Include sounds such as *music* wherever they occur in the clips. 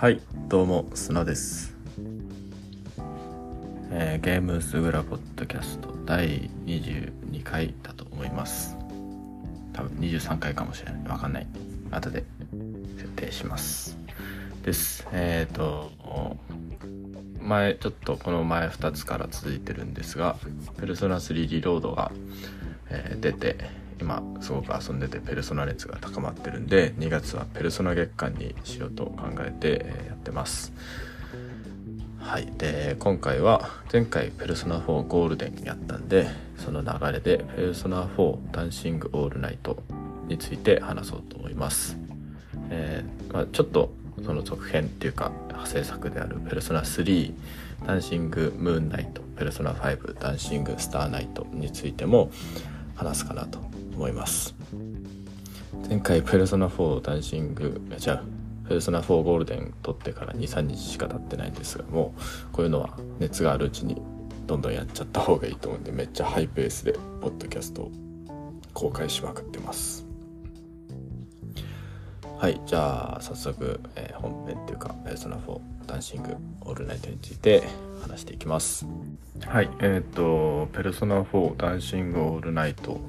はいどうも砂です、えーゲームスグラポッドキャスト第22回だと思います。多分23回かもしれない。わかんない。後で設定します。です。えっ、と前ちょっとこの前2つから続いてるんですが「ペルソナ3リロードが」えー出て今すごく遊んでてペルソナ熱が高まってるんで2月はペルソナ月間にしようと考えてやってます。はい。で今回は前回ペルソナ4ゴールデンやったんでその流れでペルソナ4ダンシングオールナイトについて話そうと思います。えーまあ、ちょっとその続編っていうか派生作である「ペルソナ3ダンシングムーンナイト」「ペルソナ5ダンシングスターナイト」についても話すかなと思います。前回「ペルソナ4ダンシング」じゃあペルソナ4ゴールデン撮ってから23日しか経ってないんですがもうこういうのは熱があるうちにどんどんやっちゃった方がいいと思うんでめっちゃハイペースでポッドキャストを公開しまくってます。はいじゃあ早速、えー本編っていうか「ペルソナ4ダンシングオールナイト」について話していきます。はいえっ、と「ペルソナ4ダンシングオールナイト」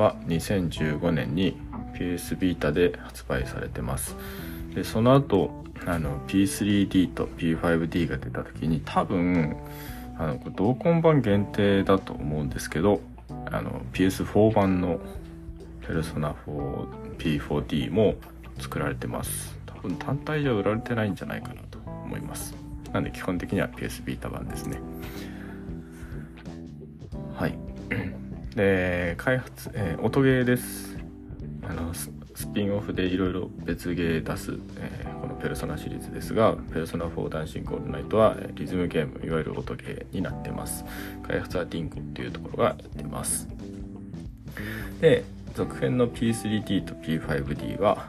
は2015年に PS ビータで発売されてます。でその後あの P3D と P5D が出た時に多分あのこれ同梱版限定だと思うんですけどあの PS4 版のペルソナ 4P4D も作られてます。多分単体じゃ売られてないんじゃないかなと思います。なんで基本的には PS ビータ版ですね。はい。で開発、えー音ゲーです。あのススピンオフでいろいろ別ゲー出す、えーこのペルソナシリーズですがペルソナ4ダンシングオールナイトはえリズムゲームいわゆる音ゲーになってます。開発はディンゴっていうところがやってます。で続編の P3D と P5D は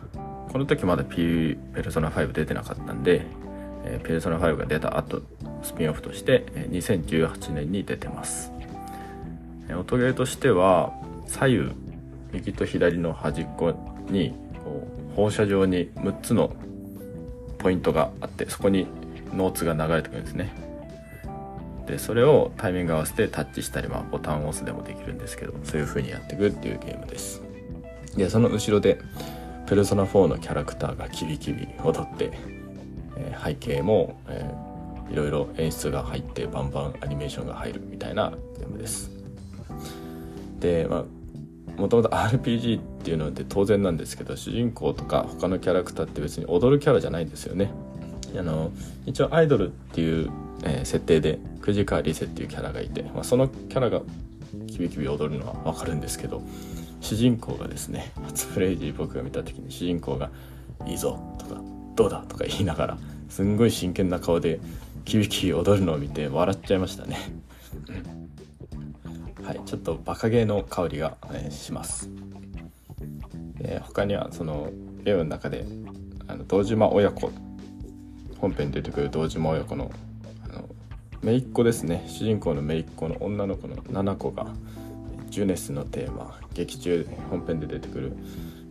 この時まだ P ペルソナ5出てなかったんで、えーペルソナ5が出た後スピンオフとしてえー2018年に出てます。音ゲーとしては左右右と左の端っこにこう放射状に6つのポイントがあってそこにノーツが流れてくるんですね。でそれをタイミング合わせてタッチしたり、まあ、ボタンを押すでもできるんですけどそういう風にやっていくっていうゲームです。でその後ろでペルソナ4のキャラクターがキビキビ踊って、え背景も、えーいろいろ演出が入ってバンバンアニメーションが入るみたいなゲームです。でまあもともと RPG っていうので当然なんですけど主人公とか他のキャラクターって別に踊るキャラじゃないんですよね。あの一応アイドルっていう、えー設定で藤川リセっていうキャラがいて、まあ、そのキャラがキビキビ踊るのはわかるんですけど主人公がですね初プレイ時僕が見た時に主人公が「いいぞ」とか「どうだ」とか言いながらすんごい真剣な顔でキビキビ踊るのを見て笑っちゃいましたね。はいちょっとバカゲーの香りが、えーします。で他にはそのゲームの中であの堂島親子本編に出てくる堂島親子のあの姪っ子ですね。主人公の姪っ子の女の子の七子がジュネスのテーマ劇中本編で出てくる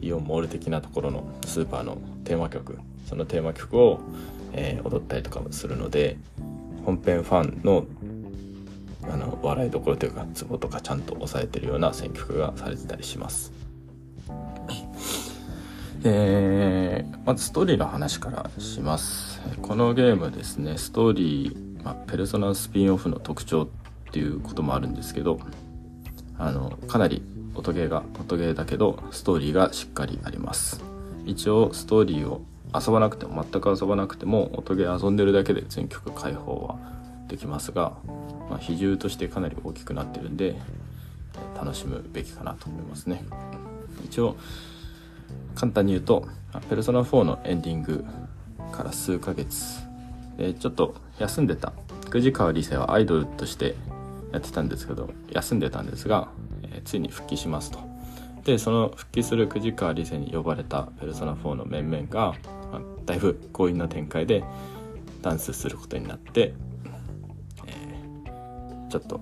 イオンモール的なところのスーパーのテーマ曲。そのテーマ曲を、えー踊ったりとかもするので本編ファンのあの笑いどころというかツボとかちゃんと抑えてるような選曲がされてたりします。えーまずストーリーの話からしますこのゲームですねストーリー、まあ、ペルソナスピンオフの特徴っていうこともあるんですけどあのかなり音ゲーが音ゲーだけどストーリーがしっかりあります一応ストーリーを遊ばなくても全く遊ばなくても音ゲー遊んでるだけで全曲開放はできますが、まあ、比重としてかなり大きくなってるんで楽しむべきかなと思いますね。一応簡単に言うとペルソナ4のエンディングから数ヶ月でちょっと休んでた。藤川理世はアイドルとしてやってたんですけど休んでたんですが、えついに復帰しますと。でその復帰する藤川理世に呼ばれたペルソナ4の面々が、まあだいぶ強引な展開でダンスすることになって、ちょっと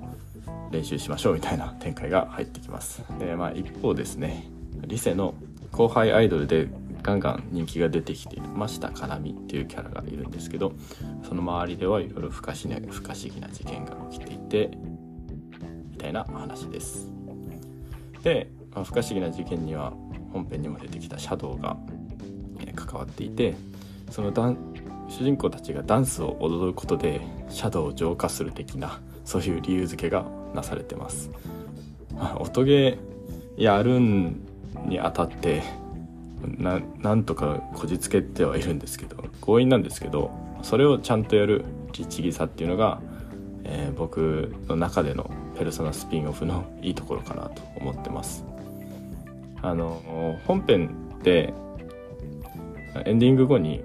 練習しましょうみたいな展開が入ってきます。でまあ一方ですねリセの後輩アイドルでガンガン人気が出てきている真下かなみっていうキャラがいるんですけどその周りではいろいろ不可思議な事件が起きていてみたいな話です。で、まあ、不可思議な事件には本編にも出てきたシャドウが、え、関わっていてその主人公たちがダンスを踊ることでシャドウを浄化する的なそういう理由付けがなされてます、音ゲーやるにあたってななんとかこじつけてはいるんですけど強引なんですけどそれをちゃんとやる律儀さっていうのが、えー、僕の中でのペルソナスピンオフのいいところかなと思ってます。あの本編でエンディング後に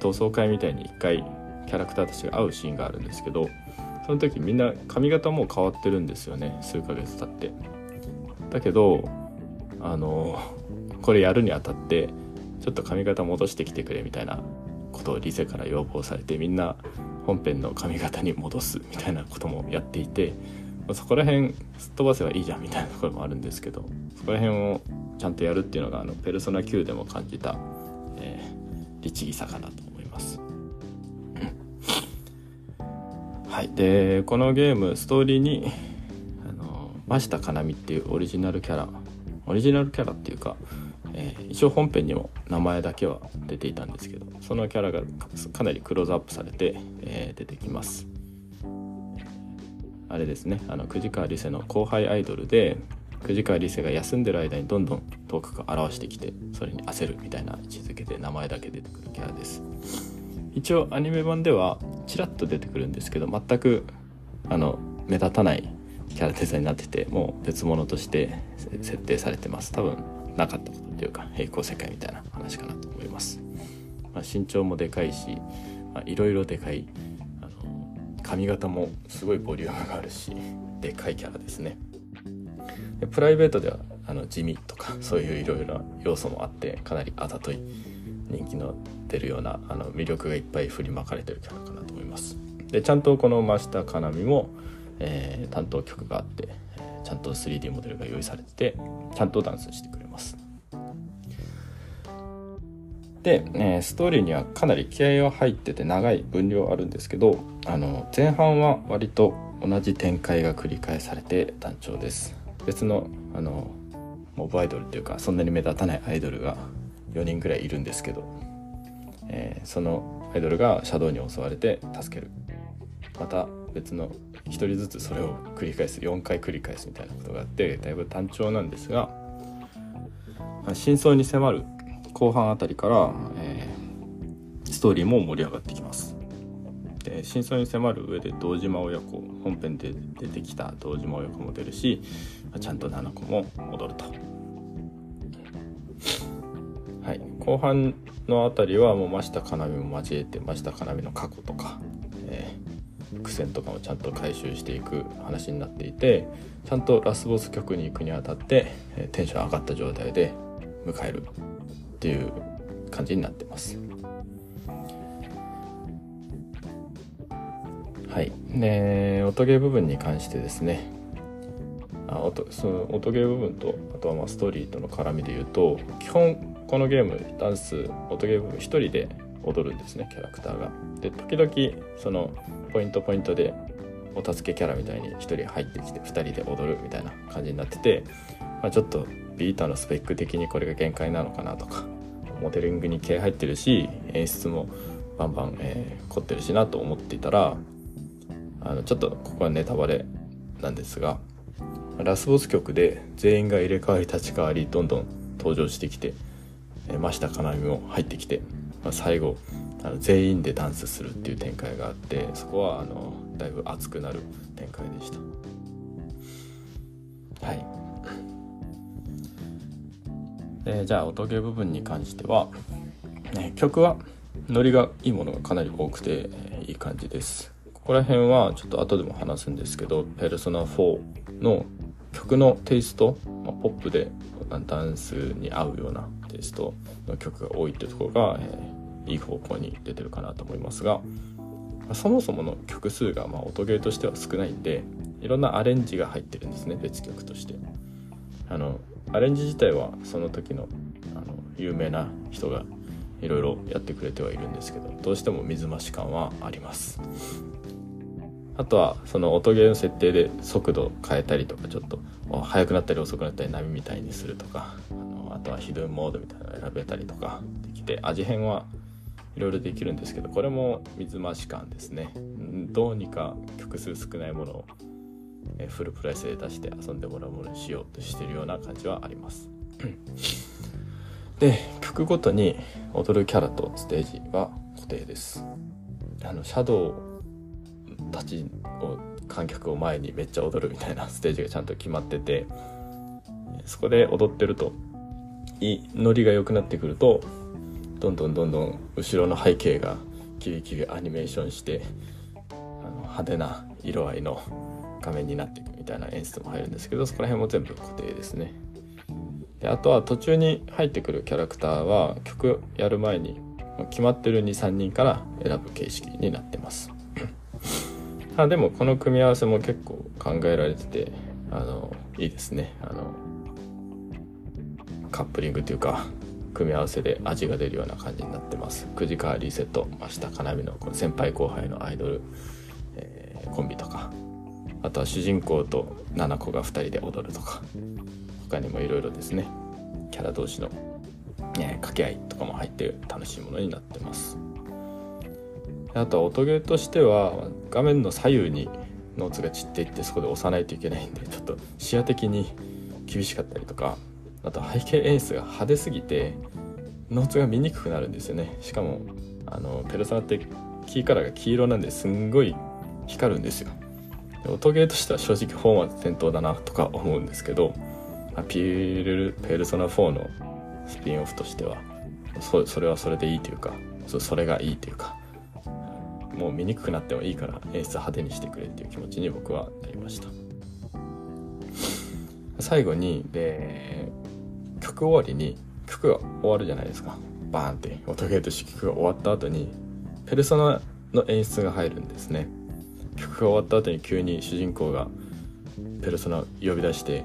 同窓会みたいに一回キャラクターたちが会うシーンがあるんですけどその時みんな髪型も変わってるんですよね数ヶ月経って。だけどあのこれやるにあたってちょっと髪型戻してきてくれみたいなことをリセから要望されてみんな本編の髪型に戻すみたいなこともやっていてそこら辺すっ飛ばせばいいじゃんみたいなところもあるんですけどそこら辺をちゃんとやるっていうのがあのペルソナ9でも感じた、えー、律儀さかなと。はい、でこのゲームストーリーにあの真下かなみっていうオリジナルキャラオリジナルキャラっていうか、えー、一応本編にも名前だけは出ていたんですけどそのキャラがかなりクローズアップされて、えー、出てきます。あれですね。あの藤川理瀬の後輩アイドルで藤川理瀬が休んでる間にどんどん頭角を現してきてそれに焦るみたいな位置づけで名前だけ出てくるキャラです。一応アニメ版ではちらっと出てくるんですけど全くあの目立たないキャラデザインになっててもう別物として設定されてます。多分なかったことっていうか平行世界みたいな話かなと思います、まあ、身長もでかいしいろいろでかいあの髪型もすごいボリュームがあるしでかいキャラですね。でプライベートではあの地味とかそういういろいろな要素もあってかなりあざとい人気の出るようなあの魅力がいっぱい振りまかれてるキャラかなと思います。でちゃんとこの真下かなみもえー、担当曲があって、ちゃんと 3D モデルが用意されててちゃんとダンスしてくれます。で、えー、ストーリーにはかなり気合は入ってて長い分量あるんですけどあの前半は割と同じ展開が繰り返されて単調です。別のあのモブアイドルっていうかそんなに目立たないアイドルが4人ぐらいいるんですけど、えー、そのアイドルがシャドウに襲われて助ける。また別の1人ずつそれを繰り返す。4回繰り返すみたいなことがあってだいぶ単調なんですがま真相に迫る。後半あたりから、えー、ストーリーも盛り上がってきます。で真相に迫る上で堂島親子本編で出てきた堂島親子も出るしちゃんと7個も踊ると。後半のあたりはもう真下かなみも交えて真下かなみの過去とか、えー苦戦とかもちゃんと回収していく話になっていてちゃんとラスボス局に行くにあたってテンション上がった状態で迎えるっていう感じになってます。はい。で音ゲー部分に関してですね。あ音その音ゲー部分とあとはまあストーリーとの絡みで言うと基本このゲームダンス音ゲー部分1人で踊るんですねキャラクターが。で時々そのポイントポイントでお助けキャラみたいに1人入ってきて2人で踊るみたいな感じになってて、まあ、ちょっとビータのスペック的にこれが限界なのかなとかモデリングに気合入ってるし演出もバンバン、えー、凝ってるしなと思っていたらあのちょっとここはネタバレなんですがラスボス曲で全員が入れ替わり立ち替わりどんどん登場してきて、真下かなみも入ってきて、まあ、最後あの全員でダンスするっていう展開があってそこはあのだいぶ熱くなる展開でした。はい。でじゃあ音ゲー部分に関しては、ね、曲はノリがいいものがかなり多くて、え、いい感じです。ここら辺はちょっと後でも話すんですけど「ペルソナ4」の曲のテイスト、まあ、ポップでダンスに合うようなテイストの曲が多いっていうところが、えーいい方向に出てるかなと思いますがそもそもの曲数がま音ゲーとしては少ないんでいろんなアレンジが入ってるんですね別曲として。あのアレンジ自体はその時のあの有名な人がいろいろやってくれてはいるんですけどどうしても水増し感はあります。あとはその音ゲーの設定で速度変えたりとかちょっと速くなったり遅くなったり波みたいにするとかあとはヒドゥンモードみたいなのを選べたりとかできて味変はいろいろできるんですけどこれも水増し感ですね。どうにか曲数少ないものをフルプライスで出して遊んでもらうものにしようとしてるような感じはあります。で曲ごとに踊るキャラとステージは固定です。あのシャドウたちを観客を前にめっちゃ踊るみたいなステージがちゃんと決まっててそこで踊ってるといノリが良くなってくるとどんどんどんどん後ろの背景がキビキビアニメーションしてあの派手な色合いの画面になっていくみたいな演出も入るんですけどそこら辺も全部固定ですね。であとは途中に入ってくるキャラクターは曲やる前に決まってる23人から選ぶ形式になってます。あでもこの組み合わせも結構考えられててあのいいですね。あのカップリングというか組み合わせで味が出るような感じになってます。9時川リセット。真下かなみのこの先輩後輩のアイドル、えー、コンビとか。あとは主人公と7子が2人で踊るとか。他にもいろいろですね。キャラ同士の、ね、掛け合いとかも入って楽しいものになってます。あとは音ゲーとしては画面の左右にノーツが散っていってそこで押さないといけないんでちょっと視野的に厳しかったりとかあと背景演出が派手すぎてノーツが見にくくなるんですよね。しかもあのペルソナってキーカラーが黄色なんですんごい光るんですよ。音ゲーとしては正直本末転倒だなとか思うんですけどピールペルソナ4のスピンオフとしてはそそれはそれでいいというかそそれがいいというかもう見にくくなってもいいから演出派手にしてくれっていう気持ちに僕はなりました。最後にで曲終わりに曲が終わるじゃないですか。バーンって。音ゲーとして曲が終わった後にペルソナの演出が入るんですね。曲が終わった後に急に主人公がペルソナ呼び出して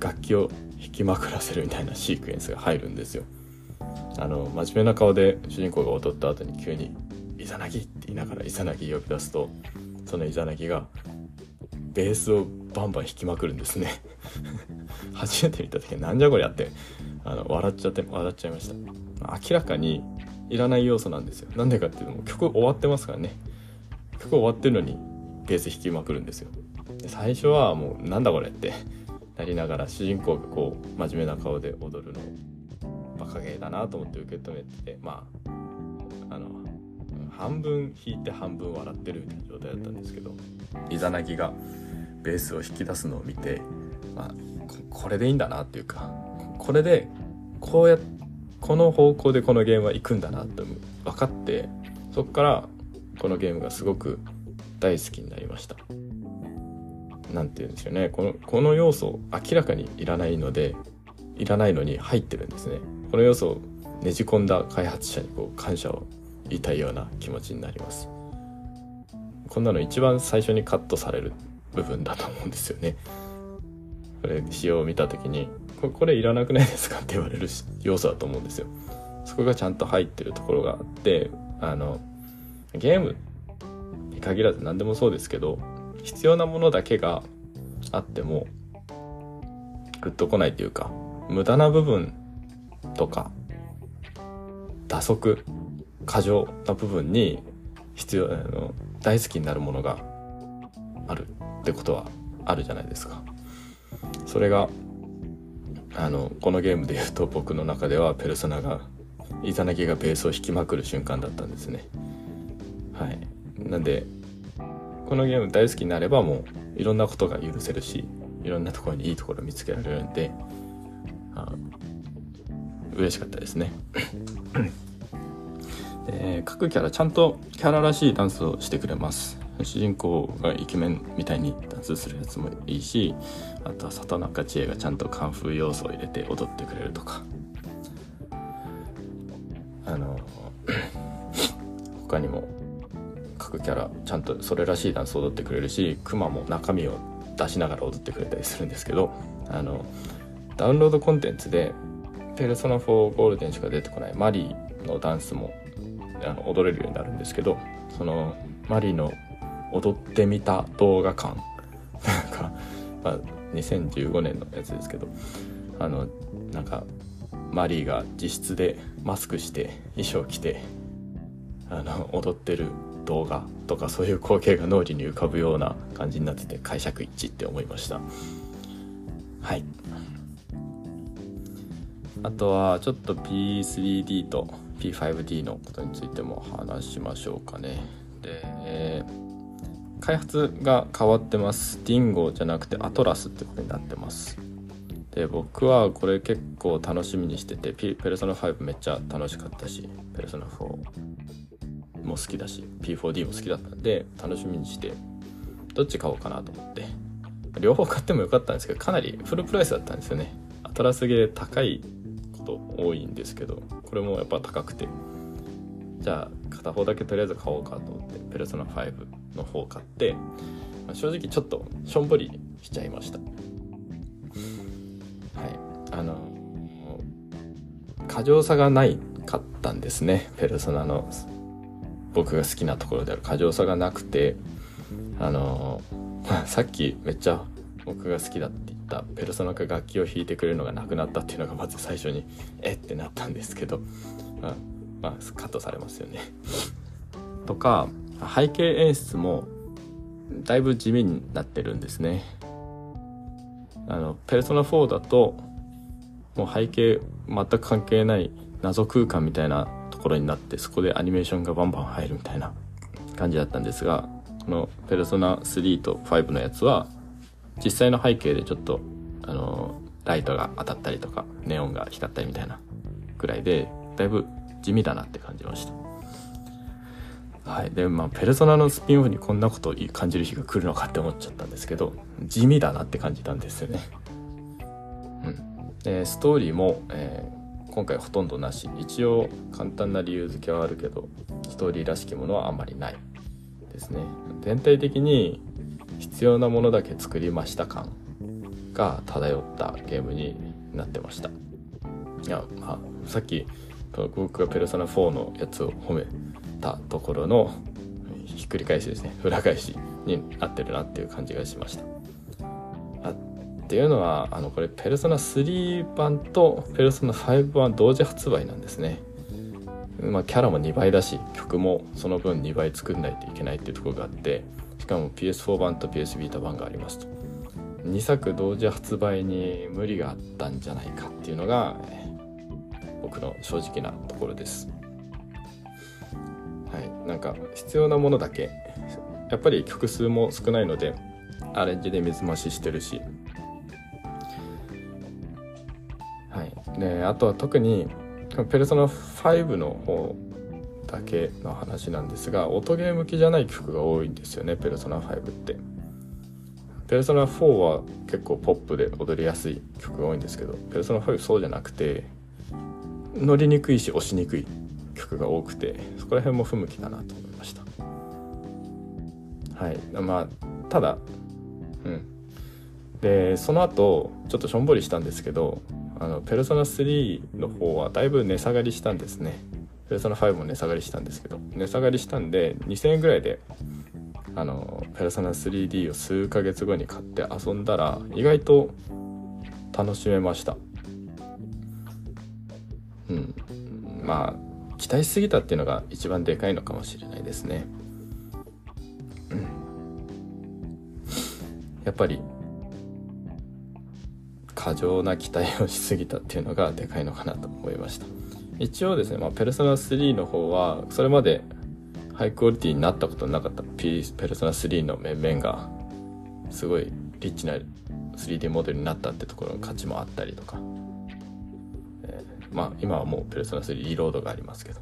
楽器を弾きまくらせるみたいなシークエンスが入るんですよ。あの真面目な顔で主人公が踊った後に急に「イザナギ!」って言いながらイザナギ呼び出すとそのイザナギがベースをバンバン弾きまくるんですね。*laughs* 初めて見た時なんじゃこりゃってあの笑っちゃって笑っちゃいました。明らかにいらない要素なんですよ。なんでかっていうと曲終わってますからね。曲終わってるのにベース弾きまくるんですよ。で最初はもうなんだこれってなりながら主人公がこう真面目な顔で踊るのをバカゲーだなと思って受け止めてまああの半分弾いて半分笑ってるみたいな状態だったんですけどイザナギがベースを引き出すのを見て、まあ、これでいいんだなっていうかこれでこうやこの方向でこのゲームは行くんだなって分かってそこからこのゲームがすごく大好きになりました。何て言うんですよね。このこの要素明らかにいらないのでいらないのに入ってるんですね。この要素をねじ込んだ開発者にこう感謝を言いたいような気持ちになります。こんなの一番最初にカットされる部分だと思うんですよね。これ仕様を見た時にここれいらなくないですかって言われる要素だと思うんですよ。そこがちゃんと入ってるところがあってあのゲームに限らず何でもそうですけど必要なものだけがあってもグッとこないというか無駄な部分とか打足過剰な部分に必要あの大好きになるものがあるってことはあるじゃないですか。それがあのこのゲームで言うと僕の中ではペルソナがイザナギがベースを弾きまくる瞬間だったんですね。はい。なんでこのゲーム大好きになればもういろんなことが許せるしいろんなところにいいところ見つけられるんであ嬉しかったですね各キャラちゃんとキャラらしいダンスをしてくれます。主人公がイケメンみたいにダンスするやつもいいしあとは里中千恵がちゃんとカンフー要素を入れて踊ってくれるとか。あの他にも各キャラちゃんとそれらしいダンスを踊ってくれるしクマも中身を出しながら踊ってくれたりするんですけどあのダウンロードコンテンツでペルソナ4ゴールデンしか出てこないマリーのダンスもあの踊れるようになるんですけどそのマリーの踊ってみた動画館。*laughs* なんか、まあ、2015年のやつですけどあのなんかマリーが自室でマスクして衣装着てあの踊ってる動画とかそういう光景が脳裏に浮かぶような感じになってて解釈一致って思いました。はい。あとはちょっと P3D と P5D のことについても話しましょうかね。で、えー、開発が変わってます。ディンゴじゃなくてアトラスってことになってます。で僕はこれ結構楽しみにしててペルソナ5めっちゃ楽しかったしペルソナ4も好きだし P4D も好きだったんで楽しみにしてどっち買おうかなと思って。両方買ってもよかったんですけどかなりフルプライスだったんですよね。アトラスゲー高いと多いんですけどこれもやっぱ高くて。じゃあ片方だけとりあえず買おうかと思ってペルソナ5の方を買って、まあ、正直ちょっとしょんぼりしちゃいました。はい。あの過剰さがないかったんですね。ペルソナの僕が好きなところである。過剰さがなくてあの *laughs* さっきめっちゃ僕が好きだってったペルソナが楽器を弾いてくれるのがなくなったっていうのがまず最初にえ？ってなったんですけど、まあ、まあ、カットされますよね。*laughs* とか背景演出もだいぶ地味になってるんですね。あのペルソナ4だともう背景全く関係ない謎空間みたいなところになってそこでアニメーションがバンバン入るみたいな感じだったんですがこの「ペルソナ3」と5のやつは実際の背景でちょっとあのライトが当たったりとかネオンが光ったりみたいなぐらいでだいぶ地味だなって感じました。はい。でまあペルソナのスピンオフにこんなことを感じる日が来るのかって思っちゃったんですけど地味だなって感じたんですよね。うん。でストーリーも、えー、今回ほとんどなし。一応簡単な理由付けはあるけどストーリーらしきものはあんまりないですね。全体的に必要なものだけ作りました感が漂ったゲームになってました。いや、まあ、さっき僕がペルソナ4のやつを褒めたところのひっくり返しですね。裏返しになってるなっていう感じがしました。あっていうのはあのこれペルソナ3版とペルソナ5版同時発売なんですね。まあキャラも2倍だし曲もその分2倍作んないといけないっていうところがあってしかも PS4 版と PS ビータ版がありますと。2作同時発売に無理があったんじゃないかっていうのが僕の正直なところです。はい。なんか必要なものだけやっぱり曲数も少ないのでアレンジで水増ししてるし。はい。であとは特にペルソナ5の方だけの話なんですが音ゲー向きじゃない曲が多いんですよねペルソナ5って。ペルソナ4は結構ポップで踊りやすい曲が多いんですけどペルソナ5そうじゃなくて乗りにくいし押しにくい曲が多くてそこら辺も不向きだなと思いました。はい。まあただうん。でその後ちょっとしょんぼりしたんですけどあのペルソナ3の方はだいぶ値下がりしたんですね。ペルソナ5も値下がりしたんですけど値下がりしたんで2000円ぐらいであのペルソナ 3D を数ヶ月後に買って遊んだら意外と楽しめました。うん。まあ期待しすぎたっていうのが一番でかいのかもしれないですね。うん。やっぱり過剰な期待をしすぎたっていうのがでかいのかなと思いました。一応ですね、まあ、ペルソナ3の方はそれまでハイクオリティになったことなかった。P ペルソナ3の面々がすごいリッチな 3D モデルになったってところの価値もあったりとか、えー、まあ今はもうペルソナ3リロードがありますけど。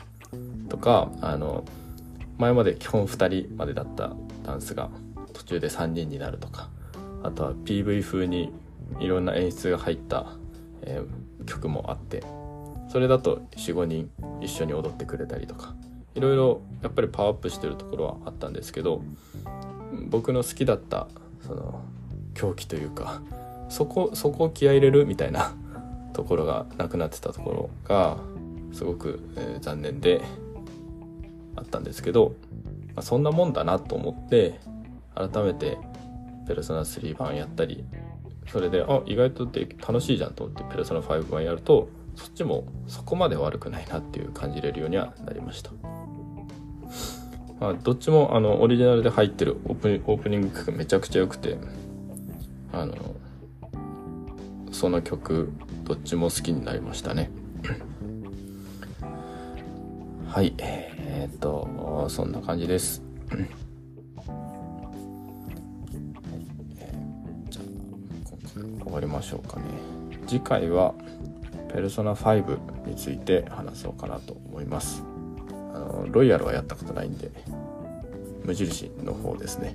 とかあの前まで基本2人までだったダンスが途中で3人になるとか。あとは PV 風にいろんな演出が入った、えー、曲もあって。それだと45人一緒に踊ってくれたりとかいろいろやっぱりパワーアップしてるところはあったんですけど僕の好きだったその狂気というかそこそこを気合入れるみたいなところがなくなってたところがすごく、えー、残念であったんですけど、まあ、そんなもんだなと思って改めてペルソナ3版やったりそれであ意外とで楽しいじゃんと思ってペルソナ5版やるとそっちもそこまで悪くないなっていう感じれるようにはなりました。まあ、どっちもあのオリジナルで入ってるオープオープニング曲めちゃくちゃ良くてあのその曲どっちも好きになりましたね。*coughs* はい。えー、っとそんな感じです。*coughs* じゃあ今回終わりましょうかね。次回はペルソナ5について話そうかなと思います。あのロイヤルはやったことないんで無印の方ですね。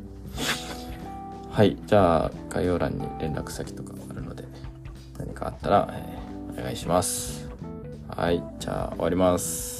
はいじゃあ概要欄に連絡先とかあるので何かあったら、えー、お願いします。はいじゃあ終わります。